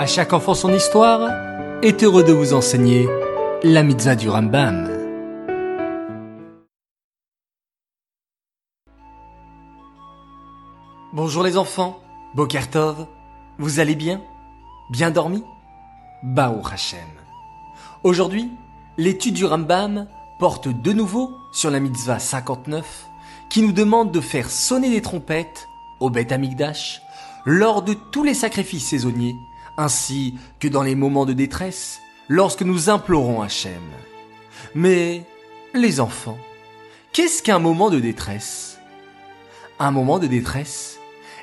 À chaque enfant son histoire est heureux de vous enseigner la mitzvah du Rambam. Bonjour les enfants, Bokertov, vous allez bien? Bien dormi? Bao Hashem. Aujourd'hui, l'étude du Rambam porte de nouveau sur la mitzvah 59 qui nous demande de faire sonner des trompettes au Beth Amigdash lors de tous les sacrifices saisonniers ainsi que dans les moments de détresse lorsque nous implorons Hachem. Mais, les enfants, qu'est-ce qu'un moment de détresse? Un moment de détresse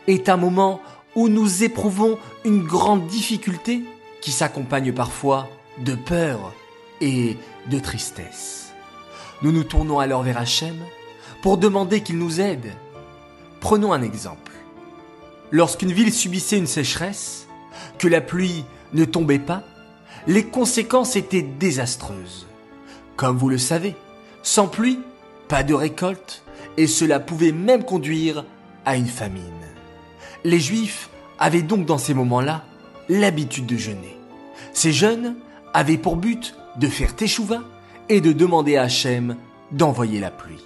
est un moment où nous éprouvons une grande difficulté qui s'accompagne parfois de peur et de tristesse. Nous nous tournons alors vers Hachem pour demander qu'il nous aide. Prenons un exemple. Lorsqu'une ville subissait une sécheresse, que la pluie ne tombait pas, les conséquences étaient désastreuses. Comme vous le savez, sans pluie, pas de récolte, et cela pouvait même conduire à une famine. Les Juifs avaient donc dans ces moments-là l'habitude de jeûner. Ces jeûnes avaient pour but de faire teshuva et de demander à Hachem d'envoyer la pluie.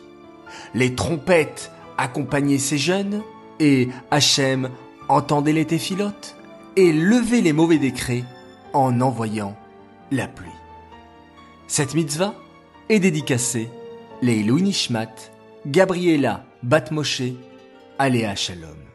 Les trompettes accompagnaient ces jeûnes et Hachem entendait les téphilotes et lever les mauvais décrets en envoyant la pluie. Cette mitzvah est dédicacée les Nishmat, Gabriela Batmoshe, Aléa Shalom.